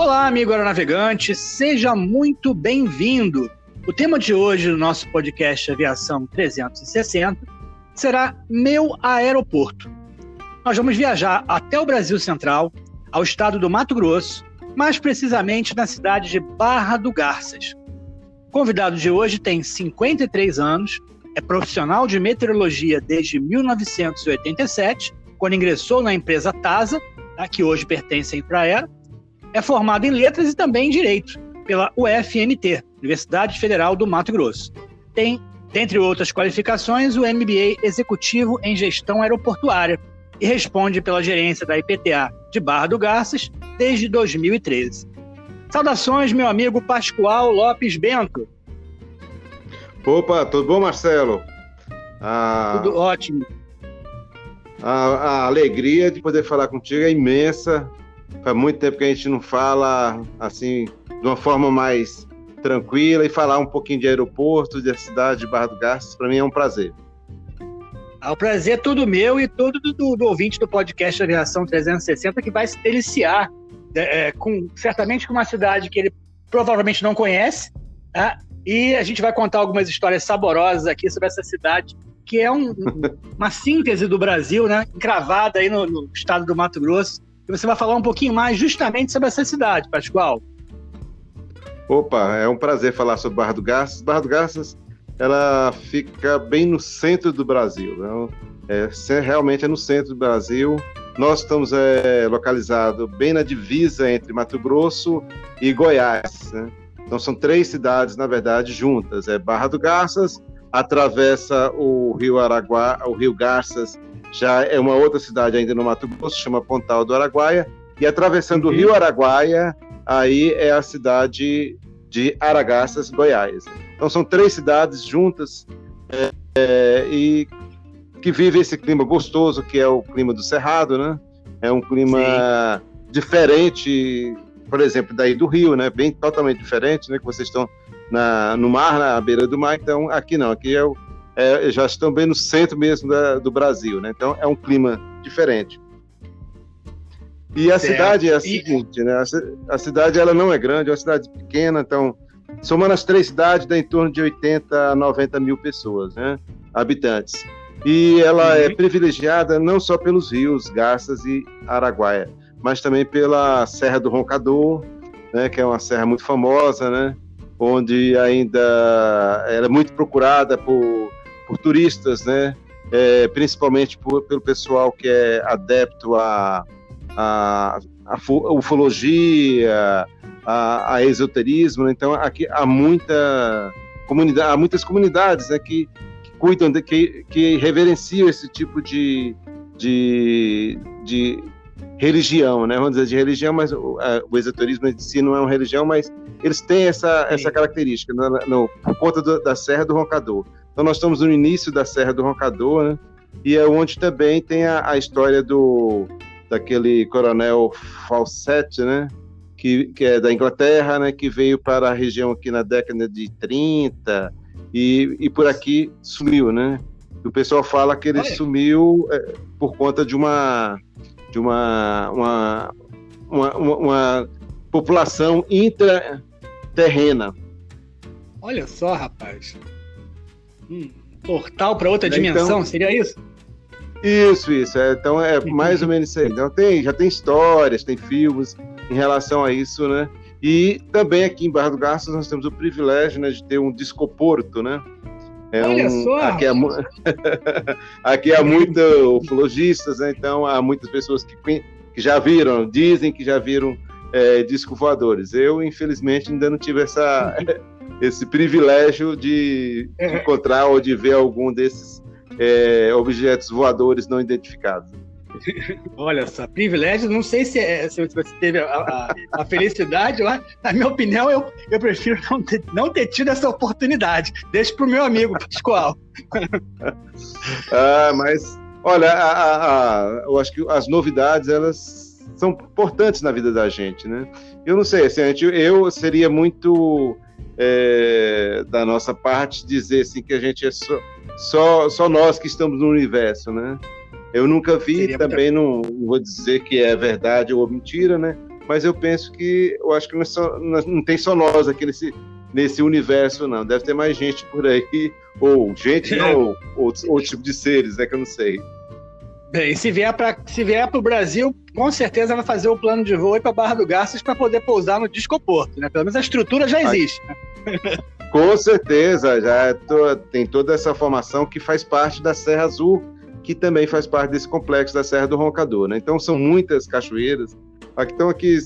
Olá, amigo aeronavegante, seja muito bem-vindo. O tema de hoje do nosso podcast Aviação 360 será Meu Aeroporto. Nós vamos viajar até o Brasil Central, ao estado do Mato Grosso, mais precisamente na cidade de Barra do Garças. O convidado de hoje tem 53 anos, é profissional de meteorologia desde 1987, quando ingressou na empresa TASA, tá, que hoje pertence à Infraero, é formado em letras e também em direito pela UFMT, Universidade Federal do Mato Grosso. Tem, dentre outras qualificações, o MBA Executivo em Gestão Aeroportuária e responde pela gerência da IPTA de Barra do Garças desde 2013. Saudações, meu amigo Pascoal Lopes Bento. Opa, tudo bom, Marcelo? Ah, tudo ótimo. A, a, alegria de poder falar contigo é imensa. Faz muito tempo que a gente não fala assim de uma forma mais tranquila e falar um pouquinho de aeroporto, da cidade de Barra do Garças, para mim é um prazer. Ah, o prazer é todo meu e todo do, do, do ouvinte do podcast Aviação 360 que vai se deliciar é, é, com certamente com uma cidade que ele provavelmente não conhece, tá? e a gente vai contar algumas histórias saborosas aqui sobre essa cidade que é um, uma síntese do Brasil, né? Encravada aí no, no estado do Mato Grosso e você vai falar um pouquinho mais justamente sobre essa cidade, Pascoal. Opa, é um prazer falar sobre Barra do Garças. Barra do Garças, ela fica bem no centro do Brasil. Né? É, realmente é no centro do Brasil. Nós estamos é, localizados bem na divisa entre Mato Grosso e Goiás. Né? Então são três cidades, na verdade, juntas. É Barra do Garças, atravessa o Rio Araguá, o Rio Garças já é uma outra cidade ainda no Mato Grosso, chama Pontal do Araguaia, e atravessando uhum. o Rio Araguaia, aí é a cidade de Aragaças, Goiás. Então são três cidades juntas é, é, e que vivem esse clima gostoso, que é o clima do Cerrado, né? É um clima Sim. diferente, por exemplo, daí do Rio, né? Bem totalmente diferente, né? Que vocês estão na, no mar, na beira do mar, então aqui não, aqui é o, é, já estão bem no centro mesmo da, do Brasil, né? Então é um clima diferente. E a certo. cidade é a seguinte, né? A, a, cidade ela não é grande, é uma cidade pequena, então somando as três cidades dá em torno de 80 a 90 mil pessoas, né? Habitantes. E ela é uhum. é privilegiada não só pelos rios Garças e Araguaia, mas também pela Serra do Roncador, né? Que é uma serra muito famosa, né? Onde ainda ela é muito procurada por por turistas, né? É, principalmente por, pelo pessoal que é adepto a, a, a ufologia, a, a, esoterismo. Né? Então, aqui há muita comunidade, há muitas comunidades né, que, que cuidam, de, que, que reverenciam esse tipo de, de, de religião, né? Vamos dizer de religião, mas o, a, o esoterismo em si não é uma religião, mas eles têm essa, essa característica no, no, por conta do, da Serra do Roncador. Então nós estamos no início da Serra do Roncador, né? E é onde também tem a, a história do daquele coronel Fawcett, né? Que, que é da Inglaterra, né? Que veio para a região aqui na década de 30 e, e por aqui sumiu, né? O pessoal fala que ele sumiu é, por conta de uma de uma uma, uma, uma, população intraterrena. Olha só, rapaz um portal para outra então, dimensão, seria isso? Isso, isso. É, então é mais ou menos isso aí. Então tem, já tem histórias, tem filmes em relação a isso, né? E também aqui em Barra do Garças nós temos o privilégio né, de ter um discoporto, né? É Olha um, só! Aqui há, aqui há muitos ufologistas, né? então há muitas pessoas que, que já viram, dizem que já viram é, disco voadores. Eu, infelizmente, ainda não tive essa, esse privilégio de é. encontrar ou de ver algum desses é, objetos voadores não identificados. Olha só, privilégio, não sei se, é, se você teve a, a, a felicidade, mas, na minha opinião, eu, eu prefiro não ter, não ter tido essa oportunidade. Deixa para o meu amigo Pascoal. ah, mas, olha, a, eu acho que as novidades, elas são importantes na vida da gente, né? Eu não sei, assim, eu seria muito é, da nossa parte dizer assim que a gente é só, só, só nós que estamos no universo, né? Eu nunca vi, Seria também não, não, vou dizer que é verdade ou mentira, né? mas eu penso que eu acho que não, é só, não tem só nós aqui nesse, nesse universo, não. Deve ter mais gente por aí, ou gente, ou outro, outro tipo de seres, né? Que eu não sei. Bem, se vier para se vier para o Brasil, com certeza vai fazer o plano de voo para Barra do Garças para poder pousar no Discoporto, né? Pelo menos a estrutura já existe. Né? Com certeza, já tô, tem toda essa formação que faz parte da Serra Azul, que também faz parte desse complexo da Serra do Roncador, né? Então são muitas cachoeiras. Então aqui,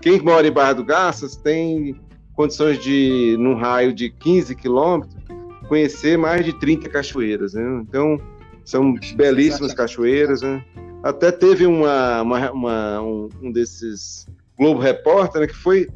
quem mora em Barra do Garças tem condições de, num raio de 15 quilômetros, conhecer mais de 30 cachoeiras. Né? Então, são belíssimas cachoeiras. Né? Até teve uma, uma, uma um, um, desses Globo Repórter né, que foi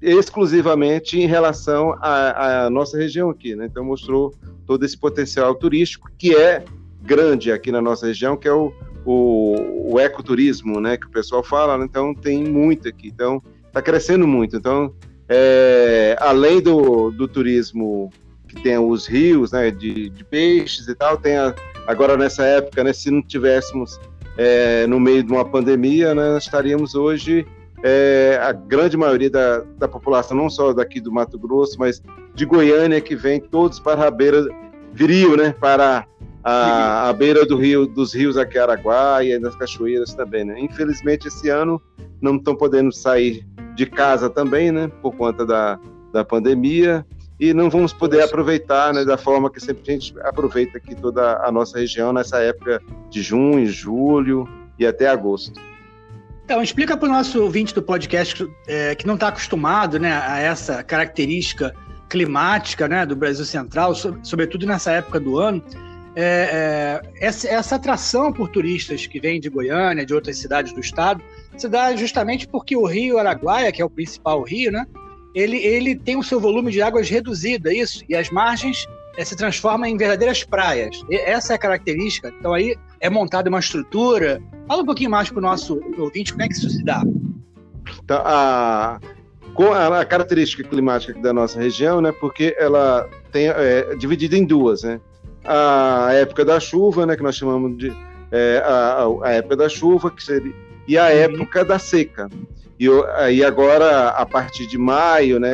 exclusivamente em relação à, à nossa região aqui. Né? Então, mostrou todo esse potencial turístico que é grande aqui na nossa região, que é o, o, o ecoturismo, né, que o pessoal fala. Né? Então, tem muito aqui. Então, está crescendo muito. Então, é, além do, do turismo que tem os rios né, de, de peixes e tal, tem a, agora nessa época, né, se não tivéssemos é, no meio de uma pandemia, né, nós estaríamos hoje é, a grande maioria da, da população, não só daqui do Mato Grosso, mas de Goiânia, que vem todos para a beira, viriam né, para a, a, beira do rio, dos rios aqui Araguaia e das cachoeiras também, né? Infelizmente esse ano não estão podendo sair de casa também, né, por conta da, da pandemia, e não vamos poder aproveitar né, da forma que sempre a gente aproveita aqui toda a nossa região nessa época de junho, julho e até agosto. Então, explica para o nosso ouvinte do podcast é, que não está acostumado né, a essa característica climática né, do Brasil Central, sobretudo nessa época do ano, é, é, essa, essa, atração por turistas que vêm de Goiânia, de outras cidades do estado, se dá justamente porque o rio Araguaia, que é o principal rio, né, ele, ele tem o seu volume de águas reduzido, é isso, e as margens é, se transformam em verdadeiras praias. E essa é a característica. Então aí é montada uma estrutura. Fala um pouquinho mais para o nosso ouvinte como é que isso se dá. Então, a, a, característica climática da nossa região, né, porque ela tem é, dividida em duas, né? A época da chuva, né, que nós chamamos de é, a, a, época da chuva, que seria e a uhum. época da seca. E aí agora, a partir de maio, né,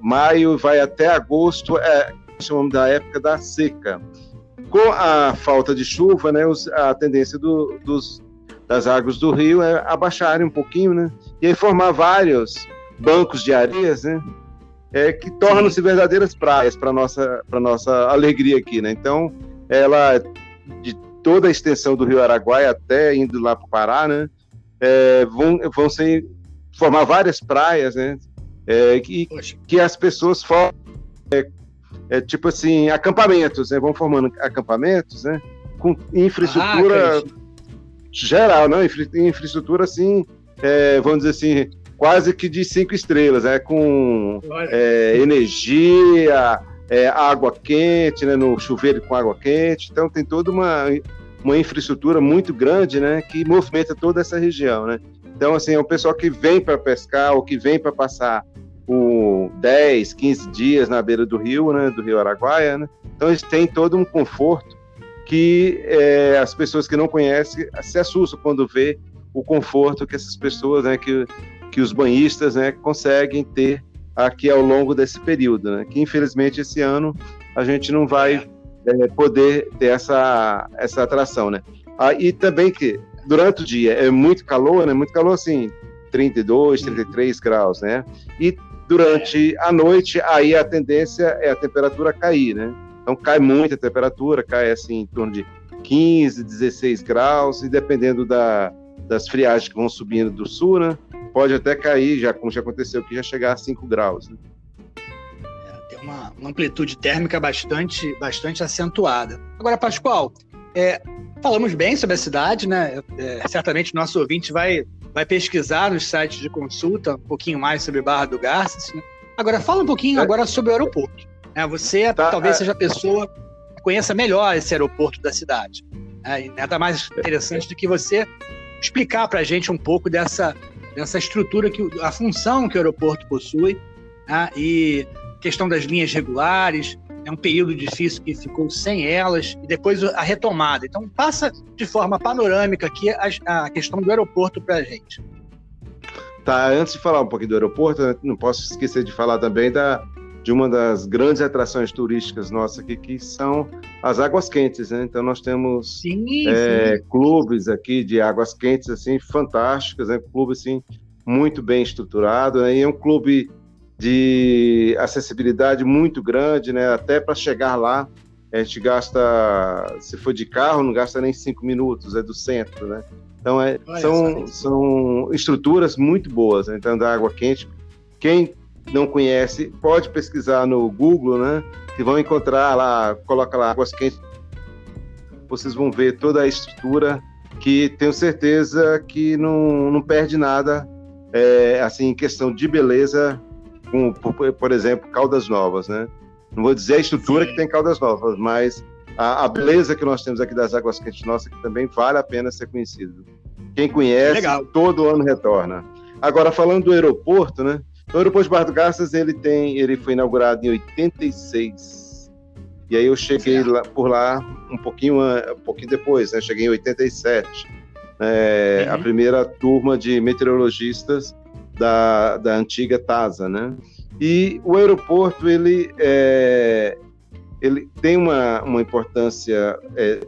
maio vai até agosto, é, chamamos da época da seca. Com a falta de chuva, né, os, a tendência do, dos, das águas do rio é abaixarem um pouquinho, né, e aí formar vários bancos de areias, né, é, que tornam-se verdadeiras praias para nossa para nossa alegria aqui, né. Então, ela de toda a extensão do Rio Araguaia até indo lá para o Pará, né? É, vão, vão ser, formar várias praias, né? É, que, que as pessoas formam, é, é, tipo assim, acampamentos, né? Vão formando acampamentos, né? Com infraestrutura ah, geral, não? Infra, infraestrutura, assim, é, vamos dizer assim, quase que de cinco estrelas, né? Com é, energia, é, água quente, né, no chuveiro com água quente. Então tem toda uma, uma infraestrutura muito grande, né, que movimenta toda essa região, né. Então assim é um pessoal que vem para pescar ou que vem para passar o 10, 15 dias na beira do rio, né, do rio Araguaia, né. Então eles têm todo um conforto que é, as pessoas que não conhecem se assustam quando vê o conforto que essas pessoas, né, que, que os banhistas, né, conseguem ter aqui ao longo desse período, né? Que infelizmente esse ano a gente não vai é, poder ter essa, essa atração, né? Ah, e também que durante o dia é muito calor, né? Muito calor assim, 32, 33 graus, né? E durante a noite aí a tendência é a temperatura cair, né? Então cai muito a temperatura, cai assim em torno de 15, 16 graus e dependendo da, das friagens que vão subindo do sul, né? pode até cair, já como já aconteceu aqui, já chegar a 5 graus. Né? É, tem uma, uma, amplitude térmica bastante, bastante acentuada. Agora, Pascoal, é, falamos bem sobre a cidade, né? É, certamente nosso ouvinte vai, vai pesquisar nos sites de consulta um pouquinho mais sobre Barra do Garças. Né? Agora, fala um pouquinho é. agora sobre o aeroporto. Né? Você tá, talvez é. seja a pessoa que conheça melhor esse aeroporto da cidade. Né? nada mais interessante do que você explicar para a gente um pouco dessa dessa estrutura, que a função que o aeroporto possui, né? e questão das linhas regulares, é um período difícil que ficou sem elas, e depois a retomada. Então, passa de forma panorâmica aqui a, a questão do aeroporto para a gente. tá, antes de falar um pouquinho do aeroporto, não posso esquecer de falar também da, de uma das grandes atrações turísticas nossas aqui, que são as águas quentes, né? Então nós temos sim, é, sim. clubes aqui de águas quentes assim fantásticas, né? Clube assim muito bem estruturado, né? E é um clube de acessibilidade muito grande, né? Até para chegar lá, a gente gasta, se for de carro, não gasta nem cinco minutos, é do centro, né? Então é, são, são estruturas muito boas, né? então da água quente. Quem não conhece, pode pesquisar no Google, né? Que vão encontrar lá, coloca lá águas quentes, vocês vão ver toda a estrutura que tenho certeza que não, não perde nada, é, assim, em questão de beleza, com, por, por, exemplo, Caldas Novas, né? Não vou dizer a estrutura Sim. que tem Caldas Novas, mas a, a, beleza que nós temos aqui das águas quentes nossas, que também vale a pena ser conhecido. Quem conhece, Legal. todo ano retorna. Agora, falando do aeroporto, né? O aeroporto de Barra do Garças, ele tem, ele foi inaugurado em 86. E aí eu cheguei lá, por lá um pouquinho, um pouquinho depois, né? Cheguei em 87. É, uhum. A primeira turma de meteorologistas da, da antiga TASA, né? E o aeroporto, ele, é, ele tem uma, uma importância é,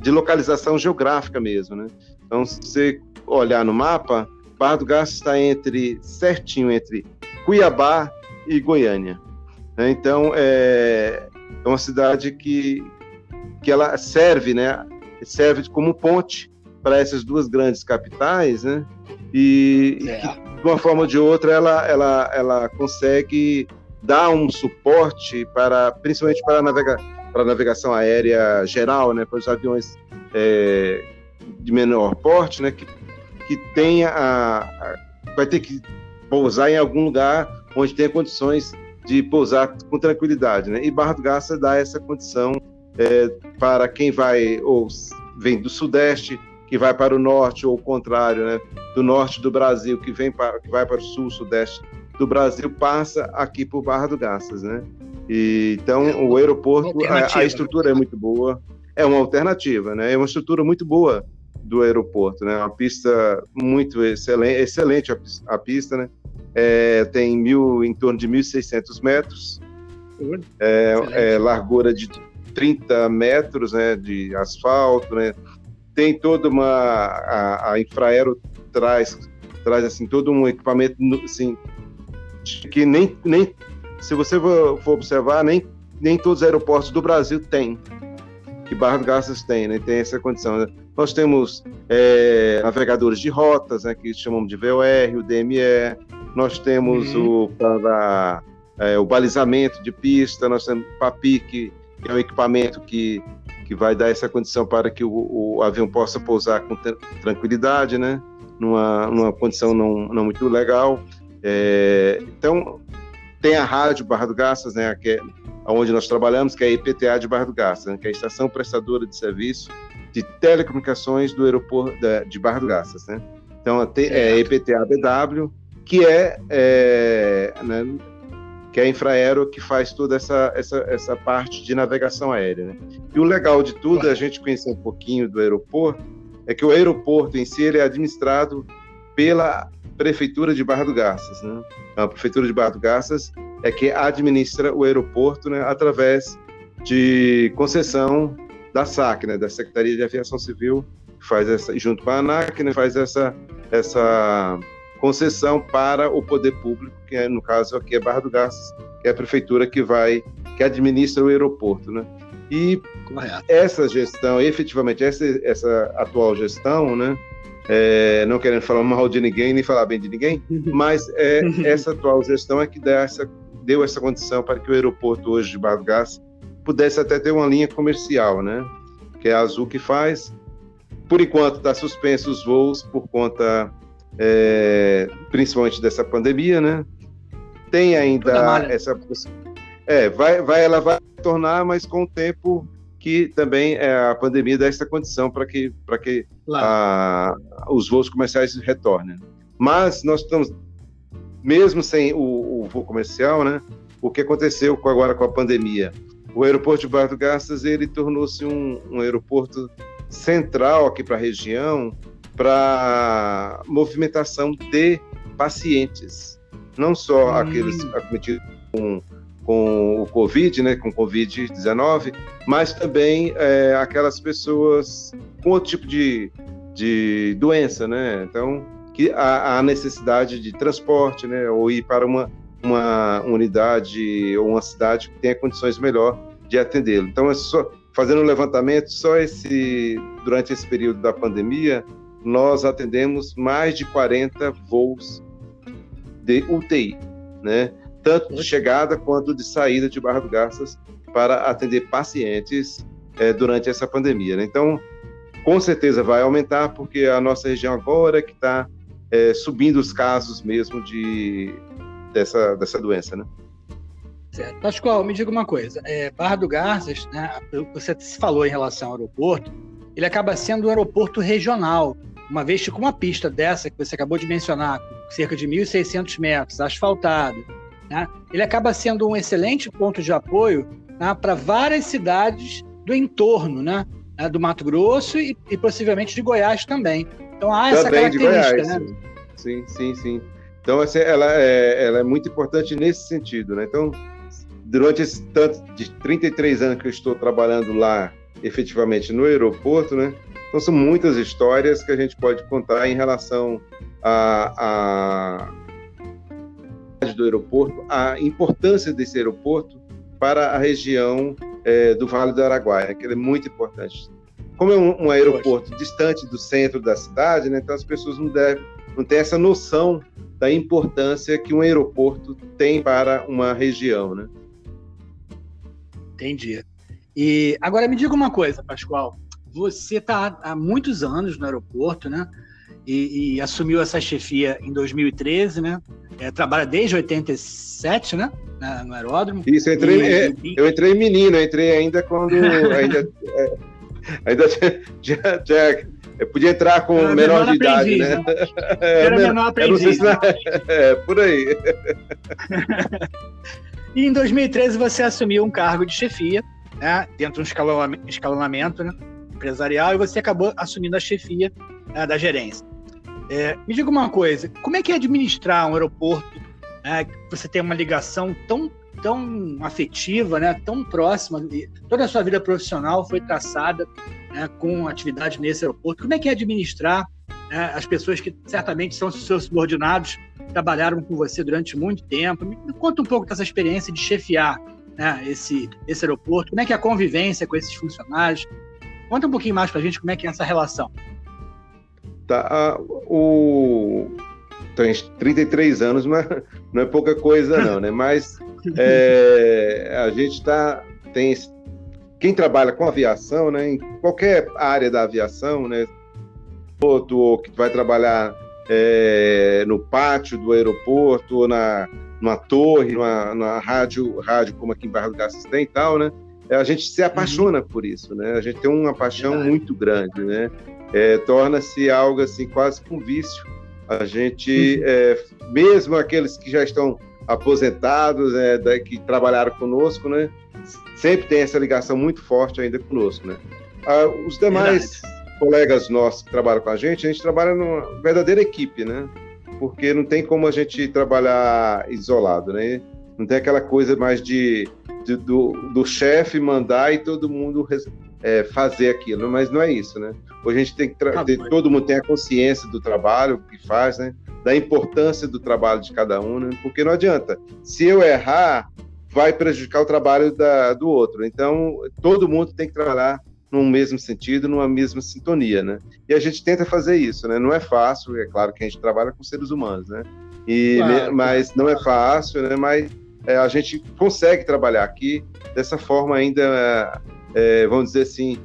de localização geográfica mesmo, né? Então, se você olhar no mapa, Barra do está entre certinho entre Cuiabá e Goiânia. Né? Então é, é uma cidade que que ela serve, né? Serve como ponte para essas duas grandes capitais, né? E, é. que, de uma forma ou de outra ela ela ela consegue dar um suporte para principalmente para a navega, para a navegação aérea geral, né? Para os aviões é, de menor porte, né? Que que tenha a, a, vai ter que pousar em algum lugar onde tenha condições de pousar com tranquilidade, né? E Barra do Garça dá essa condição é, para quem vai ou vem do sudeste que vai para o norte ou o contrário, né? Do norte do Brasil que vem para que vai para o sul, sudeste do Brasil passa aqui por Barra do Garças, né? E, então é o aeroporto, a, a estrutura é muito boa, é uma alternativa, né? É uma estrutura muito boa do aeroporto, né? Uma pista muito excelente, excelente a, a pista, né? É, tem mil, em torno de 1.600 metros, é, é, largura de 30 metros, né? De asfalto, né? Tem toda uma a, a Infraero traz traz assim todo um equipamento assim que nem nem se você for, for observar nem nem todos os aeroportos do Brasil têm que Barra do Garças tem, né? Tem essa condição. Né? Nós temos é, navegadores de rotas, né? Que chamamos de VOR, o DME. Nós temos uhum. o para é, o balizamento de pista. Nós temos o PAPI, que é um equipamento que que vai dar essa condição para que o, o avião possa pousar com tranquilidade, né? Numa, numa condição não, não muito legal. É, então, tem a rádio Barra do Garças, né? Que é, onde nós trabalhamos, que é a IPTA de Barra do Garças, né, que é a Estação Prestadora de Serviço de Telecomunicações do Aeroporto de Barra do Garças. Né? Então, é a IPTA BW, que é, é né, que é a Infraero que faz toda essa, essa, essa parte de navegação aérea. Né? E o legal de tudo, é a gente conhecer um pouquinho do aeroporto, é que o aeroporto em si ele é administrado pela Prefeitura de Barra do Garças. Né? A Prefeitura de Barra do Garças é que administra o aeroporto né, através de concessão da SAC, né, da Secretaria de Aviação Civil, faz essa, junto com a ANAC, né, faz essa, essa concessão para o poder público, que é, no caso aqui é Barra do Garças, que é a prefeitura que vai, que administra o aeroporto, né? E Correto. essa gestão, efetivamente, essa, essa atual gestão, né, é, não querendo falar mal de ninguém nem falar bem de ninguém, mas é, essa atual gestão é que dá essa, deu essa condição para que o aeroporto hoje de Barra Gás pudesse até ter uma linha comercial, né? Que é a Azul que faz. Por enquanto está suspenso os voos por conta, é, principalmente dessa pandemia, né? Tem ainda essa é, vai, vai, ela vai tornar, mas com o tempo que também é, a pandemia dá essa condição para que, para que a, os voos comerciais retornem. Mas nós estamos, mesmo sem o, o, voo comercial, né? O que aconteceu com, agora com a pandemia? O aeroporto de Barra do Garças ele tornou-se um, um aeroporto central aqui para a região para movimentação de pacientes, não só hum. aqueles acometidos com, com o Covid, né, com Covid-19, mas também é, aquelas pessoas com outro tipo de, de doença, né? Então, que há, há necessidade de transporte, né, ou ir para uma, uma unidade ou uma cidade que tenha condições melhor de atendê-lo. Então, é só, fazendo um levantamento, só esse durante esse período da pandemia, nós atendemos mais de 40 voos de UTI, né? Tanto de chegada quanto de saída de Barra do Garças para atender pacientes é, durante essa pandemia. Né? Então, com certeza vai aumentar, porque a nossa região agora que está é, subindo os casos mesmo de, dessa, dessa doença, né? Certo. Pascoal, me diga uma coisa. É, Barra do Garças, né, você falou em relação ao aeroporto, ele acaba sendo um aeroporto regional, uma vez que com uma pista dessa que você acabou de mencionar, cerca de 1.600 metros, asfaltada, né, ele acaba sendo um excelente ponto de apoio né, para várias cidades do entorno, né, né, do Mato Grosso e, e, possivelmente de Goiás também. Então há essa também característica, Goiás, né? Sim, sim, sim. Então assim, ela, é, ela é muito importante nesse sentido, né? Então durante esse tanto de 33 anos que eu estou trabalhando lá efetivamente no aeroporto, né? Então são muitas histórias que a gente pode contar em relação a, a do aeroporto, a importância desse aeroporto para a região é, do Vale do Araguaia, que é muito importante. Como é um, um aeroporto distante do centro da cidade, né, então as pessoas não, devem, não têm essa noção da importância que um aeroporto tem para uma região, né? Entendi. E agora me diga uma coisa, Pascoal. Você está há muitos anos no aeroporto, né? E, e, assumiu essa chefia em 2013, né? É, trabalha desde 87, né? no aeródromo. Isso, eu entrei, e, é, eu entrei menino, eu entrei ainda quando ainda, é, ainda já, já, eu podia entrar com menor, menor de idade, né? Era menor aprendiz. Se, é, por aí. E em 2013 você assumiu um cargo de chefia, né, dentro de um escalonamento né, empresarial, e você acabou assumindo a chefia né, da gerência. É, me diga uma coisa, como é que é administrar um aeroporto né, que você tem uma ligação tão, tão afetiva, né, tão próxima, toda a sua vida profissional foi traçada né, com atividade nesse aeroporto. Como é que é administrar né, as pessoas que certamente são seus subordinados trabalharam com você durante muito tempo. Me, conta um pouco dessa experiência de chefiar né, esse, esse aeroporto. Como é que é a convivência com esses funcionários? Conta um pouquinho mais para a gente como é que é essa relação. Tá, o... Tem 33 anos, mas não é pouca coisa não, né? Mas é, a gente tá, tem quem trabalha com aviação, né? Em qualquer área da aviação, né? Ou que vai trabalhar é, no pátio do aeroporto, ou na, numa torre, numa, numa rádio, rádio como aqui em Barra do Garças tem e tal, né? É, a gente se apaixona por isso, né? A gente tem uma paixão muito grande, né? É, Torna-se algo assim quase com um vício. A gente, é, mesmo aqueles que já estão aposentados, é, que trabalharam conosco, né? Sempre tem essa ligação muito forte ainda conosco, né? Ah, os demais Verdade colegas nossos que trabalham com a gente, a gente trabalha numa verdadeira equipe, né? Porque não tem como a gente trabalhar isolado, né? Não tem aquela coisa mais de, de do, do chefe mandar e todo mundo é, fazer aquilo, mas não é isso, né? Hoje a gente tem que ah, ter, todo mundo tem a consciência do trabalho que faz, né? Da importância do trabalho de cada um, né? Porque não adianta. Se eu errar, vai prejudicar o trabalho da, do outro. Então, todo mundo tem que trabalhar num mesmo sentido, numa mesma sintonia, né? E a gente tenta fazer isso, né? Não é fácil, é claro que a gente trabalha com seres humanos, né? E, claro. Mas não é fácil, né? Mas é, a gente consegue trabalhar aqui dessa forma ainda, é, vamos dizer assim,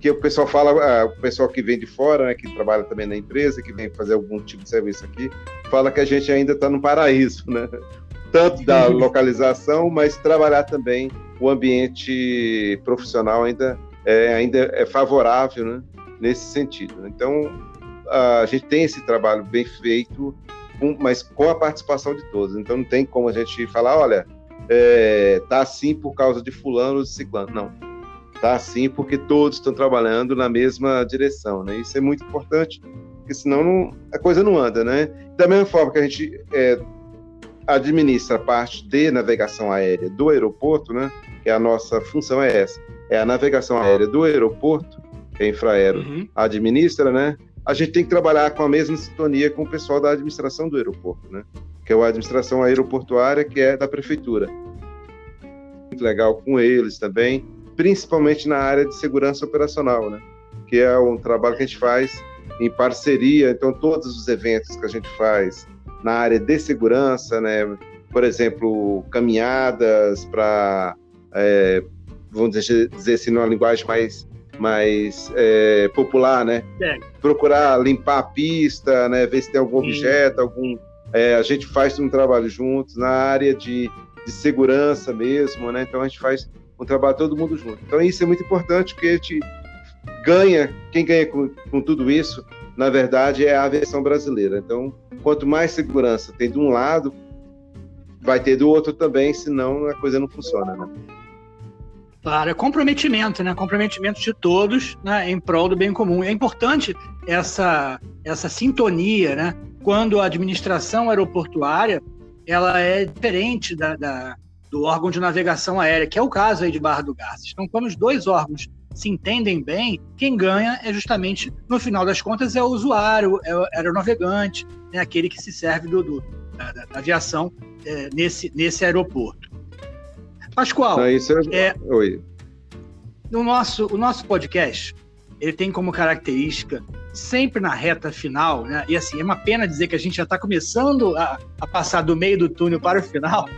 que o pessoal fala, é, o pessoal que vem de fora, né, que trabalha também na empresa, que vem fazer algum tipo de serviço aqui, fala que a gente ainda está no paraíso, né? Tanto da localização, mas trabalhar também o ambiente profissional ainda é, ainda é favorável né, nesse sentido. Então, a gente tem esse trabalho bem feito, mas com a participação de todos. Então, não tem como a gente falar, olha, é, tá assim por causa de fulano ou de ciclano. Não. Tá assim porque todos estão trabalhando na mesma direção, né? Isso é muito importante porque senão não, a coisa não anda, né? Da mesma forma que a gente é, administra a parte de navegação aérea do aeroporto, né? Que a nossa função é essa, é a navegação aérea do aeroporto, que a Infraero uhum. administra, né? A gente tem que trabalhar com a mesma sintonia com o pessoal da administração do aeroporto, né? Que é a administração aeroportuária, que é da prefeitura. Muito legal com eles também, principalmente na área de segurança operacional, né? Que é um trabalho que a gente faz em parceria. Então, todos os eventos que a gente faz na área de segurança, né? Por exemplo, caminhadas para, é, vamos dizer, dizer assim, numa linguagem mais mais é, popular, né? É. Procurar limpar a pista, né? Ver se tem algum Sim. objeto, algum. É, a gente faz um trabalho juntos na área de, de segurança mesmo, né? Então a gente faz um trabalho todo mundo junto. Então isso é muito importante porque a gente ganha, quem ganha com, com tudo isso, na verdade, é a aviação brasileira. Então, quanto mais segurança tem de um lado, vai ter do outro também, senão a coisa não funciona, né? Claro, é comprometimento, né? Comprometimento de todos né, em prol do bem comum. É importante essa, essa sintonia, né? Quando a administração aeroportuária ela é diferente da, da, do órgão de navegação aérea, que é o caso aí de Barra do Garças. Então, quando os dois órgãos se entendem bem, quem ganha é justamente, no final das contas, é o usuário, é o aeronavegante, é aquele que se serve do, do da, da, aviação é, nesse, nesse aeroporto. Pascoal, é... é... Oi. No nosso, o nosso podcast, ele tem como característica sempre na reta final, né? E assim, é uma pena dizer que a gente já está começando a, a, passar do meio do túnel para o final,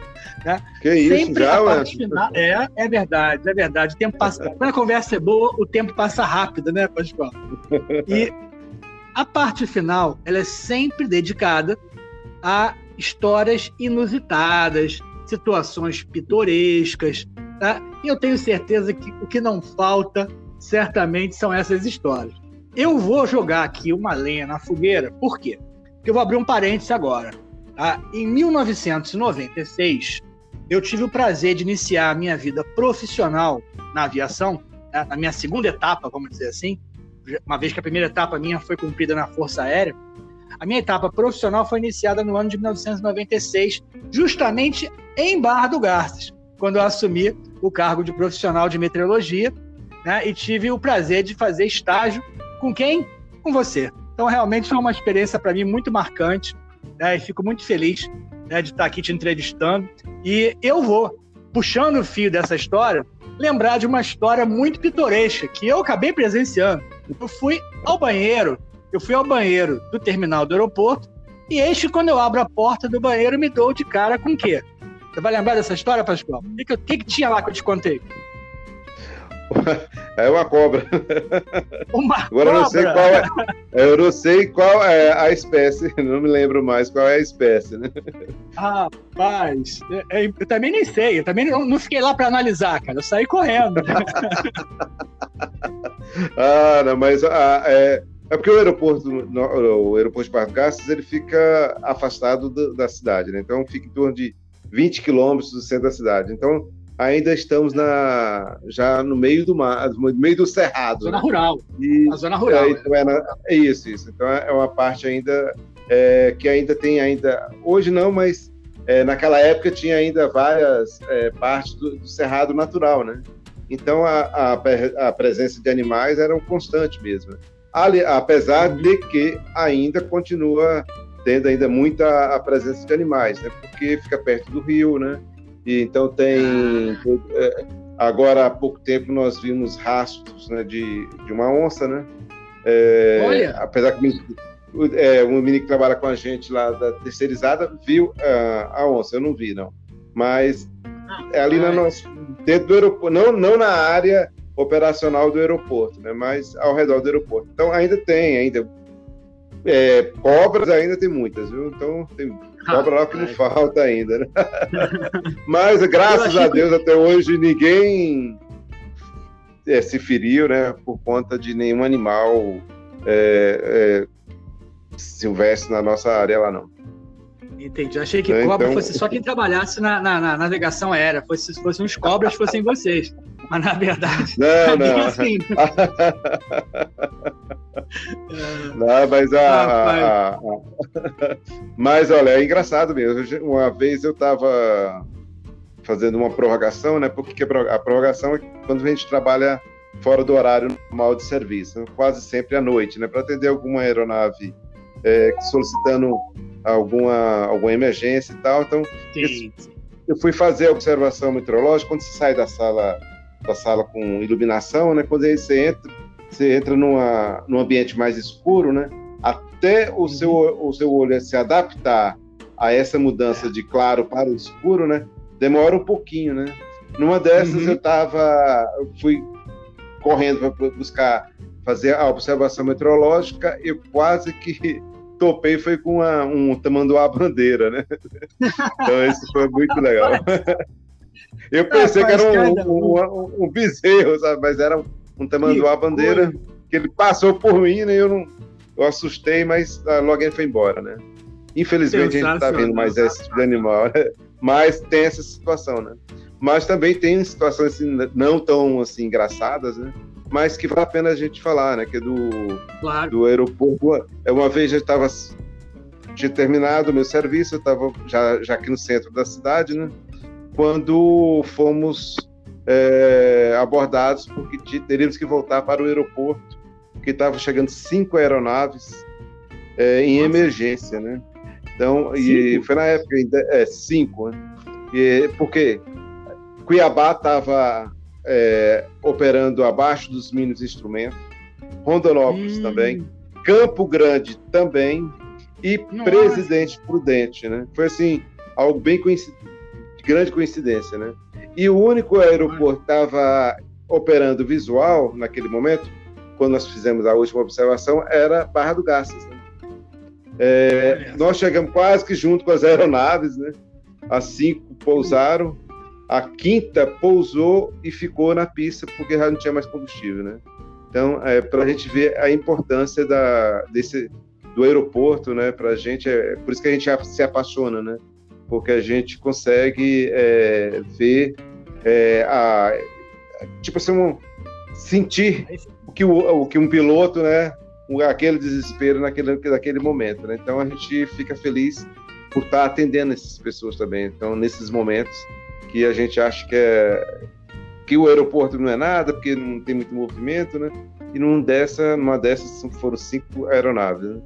né? Que isso, sempre já, a final, é, é verdade, é verdade. O tempo passa. Quando a conversa é boa, o tempo passa rápido, né, Pascoal? E a parte final, ela é sempre dedicada a histórias inusitadas, situações pitorescas, tá? E eu tenho certeza que o que não falta, certamente, são essas histórias. Eu vou jogar aqui uma lenha na fogueira, por quê? Porque eu vou abrir um parênteses agora. Tá? Em 1996, eu tive o prazer de iniciar a minha vida profissional na aviação, tá? na minha segunda etapa, vamos dizer assim, uma vez que a primeira etapa minha foi cumprida na Força Aérea. A minha etapa profissional foi iniciada no ano de 1996, justamente em Barra do Garças, quando eu assumi o cargo de profissional de meteorologia né, e tive o prazer de fazer estágio com quem? Com você. Então, realmente foi uma experiência para mim muito marcante né, e fico muito feliz né, de estar aqui te entrevistando. E eu vou, puxando o fio dessa história, lembrar de uma história muito pitoresca que eu acabei presenciando. Eu fui ao banheiro, eu fui ao banheiro do terminal do aeroporto e eis que quando eu abro a porta do banheiro me dou de cara com o quê? Você vai lembrar dessa história, Pascoal? O que, que, que tinha lá que eu te contei? É uma cobra. Uma Agora cobra? Eu não sei qual é. Eu não sei qual é a espécie, não me lembro mais qual é a espécie, né? Rapaz, é, é, eu também nem sei, eu também não, não fiquei lá para analisar, cara. Eu saí correndo. ah, não, mas ah, é, é porque o aeroporto, o aeroporto de Barra Garças, ele fica afastado do, da cidade, né? Então fica em torno de 20 quilômetros do centro da cidade. Então ainda estamos na, já no meio do mar, no meio do cerrado. Zona né? rural. E, a zona rural. É, então é, na, é, isso, isso. Então é uma parte ainda é, que ainda tem ainda hoje não, mas é, naquela época tinha ainda várias é, partes do, do, cerrado natural, né? Então a, a, a, presença de animais era um constante mesmo. Ali, apesar de que ainda continua tendo ainda muita a presença de animais, né? Porque fica perto do rio, né? E então tem. É, agora há pouco tempo nós vimos rastros né, de, de uma onça, né? É, Olha. Apesar que é, um menino que trabalha com a gente lá da terceirizada viu uh, a onça, eu não vi, não. Mas é ali na nossa, dentro do aeroporto, não, não na área operacional do aeroporto, né? Mas ao redor do aeroporto. Então ainda tem, ainda é, cobras ainda tem muitas, viu? Então tem cobra lá que não falta ainda, né? Mas graças a Deus que... até hoje ninguém é, se feriu, né? Por conta de nenhum animal é, é, silvestre na nossa área lá, não. Entendi. Eu achei que então... cobra fosse só quem trabalhasse na, na, na navegação aérea. Fosse, se fossem os cobras, fossem vocês. Mas na verdade. Não, não. Assim. Não, mas a, mas olha, é engraçado mesmo. Uma vez eu estava fazendo uma prorrogação, né? Porque a prorrogação é quando a gente trabalha fora do horário normal de serviço, quase sempre à noite, né? Para atender alguma aeronave é, solicitando alguma, alguma emergência e tal. Então, Sim. eu fui fazer a observação meteorológica quando você sai da sala da sala com iluminação, né? Quando aí você entra, você entra numa, num ambiente mais escuro, né? Até o seu, o seu olho se adaptar a essa mudança de claro para o escuro, né? Demora um pouquinho, né? Numa dessas uhum. eu tava, fui correndo para buscar fazer a observação meteorológica, eu quase que topei foi com uma, um tamanduá bandeira, né? Então isso foi muito legal. Eu pensei que era um, um, um, um bezerro, sabe? Mas era um tamanduá bandeira que ele passou por mim, né? Eu não, eu assustei, mas ah, logo ele foi embora, né? Infelizmente a gente não está vendo mais esse tipo de animal, né? mas tem essa situação, né? Mas também tem situações assim, não tão assim engraçadas, né? Mas que vale a pena a gente falar, né? Que é do, claro. do aeroporto. É, uma vez já estava tinha terminado o meu serviço, eu estava já, já aqui no centro da cidade, né? Quando fomos é, abordados porque teríamos que voltar para o aeroporto, porque estavam chegando cinco aeronaves é, em Nossa. emergência, né? Então, cinco? e foi na época ainda é, cinco, né? E, porque Cuiabá estava é, operando abaixo dos mínimos instrumentos, Rondonópolis hum. também, Campo Grande também e Nossa. Presidente Prudente, né? Foi assim algo bem grande coincidência, né? E o único aeroporto que estava operando visual naquele momento, quando nós fizemos a última observação, era Barra do Garças. Né? É, nós chegamos quase que junto com as aeronaves, né? As cinco pousaram, a quinta pousou e ficou na pista porque já não tinha mais combustível, né? Então, é, para a gente ver a importância da, desse, do aeroporto, né? Para a gente, é, por isso que a gente se apaixona, né? Porque a gente consegue é, ver é, a, tipo assim, um, sentir o que, o, o, que um piloto, né, aquele desespero naquele, naquele momento, né? Então a gente fica feliz por estar atendendo essas pessoas também. Então nesses momentos que a gente acha que é que o aeroporto não é nada porque não tem muito movimento, né? E num dessa, numa dessas foram cinco aeronaves. Né?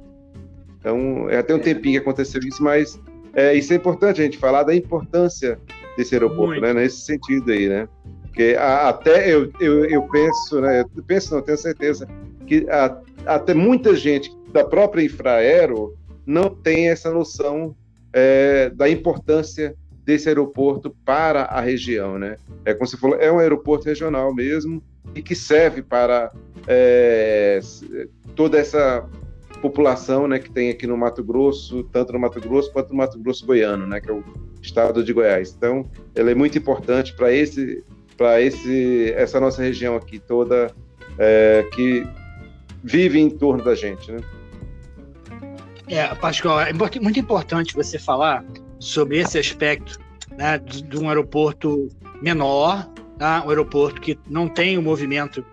Então é até um é. tempinho que aconteceu isso, mas é, isso é importante a gente falar da importância desse aeroporto, Muito. né? Nesse sentido aí, né? Porque a, até eu, eu, eu, penso, né? Eu penso, não tenho certeza, que a, até muita gente da própria Infraero não tem essa noção é, da importância desse aeroporto para a região, né? É como você falou, é um aeroporto regional mesmo e que serve para é, toda essa população né, que tem aqui no Mato Grosso, tanto no Mato Grosso quanto no Mato Grosso Goiano, né, que é o estado de Goiás. Então, ela é muito importante para esse, para esse, essa nossa região aqui toda é, que vive em torno da gente, né? É, Pascoal, é muito importante você falar sobre esse aspecto né, de um aeroporto menor, tá? um aeroporto que não tem o movimento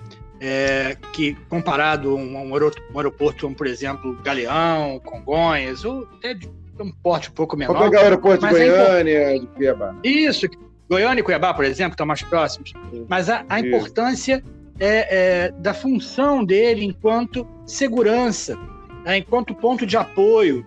é, que comparado a um, aeroporto como, por exemplo, Galeão, Congonhas, ou até de um porte um pouco menor. Vou pegar o aeroporto de é Goiânia, é de Cuiabá. Isso, Goiânia e Cuiabá, por exemplo, estão mais próximos. Mas a, a importância é, é, da função dele enquanto segurança, né, enquanto ponto de apoio.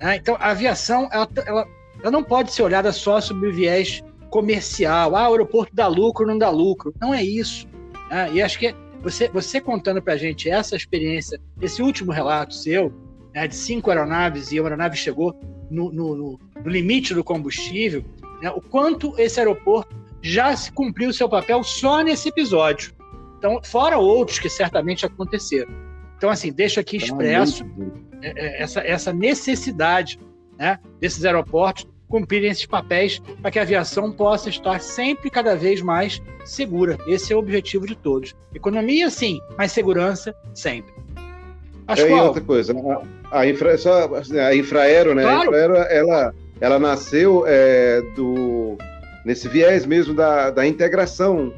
Né? Então, a aviação ela, ela, ela não pode ser olhada só sob o viés comercial. Ah, o aeroporto dá lucro, não dá lucro. Não é isso. Né? E acho que você, você contando para a gente essa experiência, esse último relato seu, né, de cinco aeronaves e a aeronave chegou no, no, no, no limite do combustível, né, o quanto esse aeroporto já se cumpriu seu papel só nesse episódio. Então, fora outros que certamente aconteceram. Então, assim, deixo aqui expresso é, é, essa, essa necessidade né, desses aeroportos cumprirem esses papéis para que a aviação possa estar sempre cada vez mais segura. Esse é o objetivo de todos. Economia, sim, mas segurança sempre. Acho é, outra coisa, a, a, infra, só, a Infraero, né? Claro. A Infraero, ela, ela nasceu é, do, nesse viés mesmo da, da integração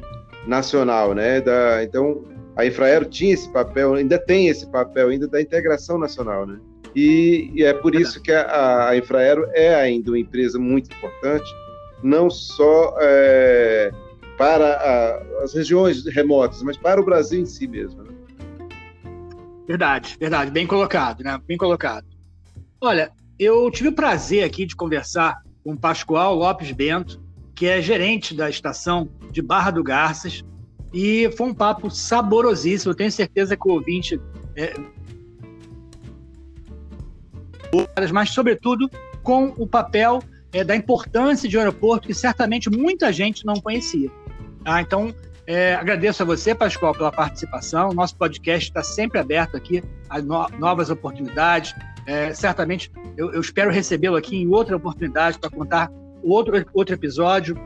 nacional, né? Da, então, a Infraero tinha esse papel, ainda tem esse papel ainda da integração nacional, né? E, e é por isso que a, a, Infraero é ainda uma empresa muito importante, não só é, para a, as regiões remotas, mas para o Brasil em si mesmo. Né? Verdade, verdade, bem colocado, né? Bem colocado. Olha, eu tive o prazer aqui de conversar com o Pascoal Lopes Bento, que é gerente da estação de Barra do Garças, e foi um papo saborosíssimo. Eu tenho certeza que o ouvinte é, mas sobretudo com o papel é, da importância de um aeroporto que certamente muita gente não conhecia. Ah, então, é, agradeço a você, Pascoal, pela participação. Nosso podcast está sempre aberto aqui a no novas oportunidades. É, certamente eu, eu espero recebê-lo aqui em outra oportunidade para contar outro, outro episódio,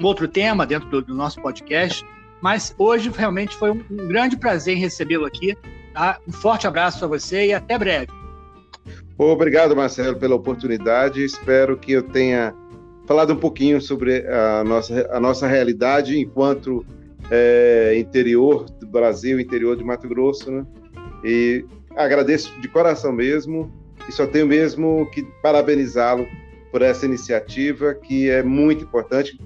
um outro tema dentro do, do nosso podcast. Mas hoje realmente foi um, um grande prazer recebê-lo aqui. Tá? Um forte abraço a você e até breve. Obrigado, Marcelo, pela oportunidade. Espero que eu tenha falado um pouquinho sobre a nossa, a nossa realidade enquanto é, interior do Brasil, interior de Mato Grosso. Né? E agradeço de coração mesmo e só tenho mesmo que parabenizá-lo por essa iniciativa que é muito importante.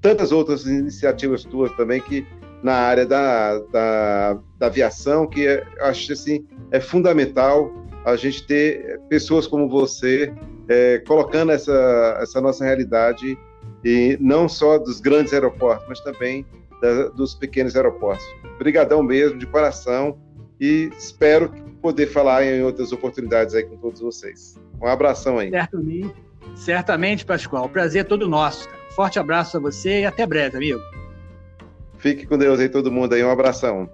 Tantas outras iniciativas tuas também que na área da, da, da aviação que é, acho assim é fundamental a gente ter pessoas como você é, colocando essa, essa nossa realidade, e não só dos grandes aeroportos, mas também da, dos pequenos aeroportos. Obrigadão mesmo, de coração, e espero poder falar em outras oportunidades aí com todos vocês. Um abração aí. Certamente, certamente Pascoal. O prazer é todo nosso. Forte abraço a você e até breve, amigo. Fique com Deus aí, todo mundo aí. Um abração.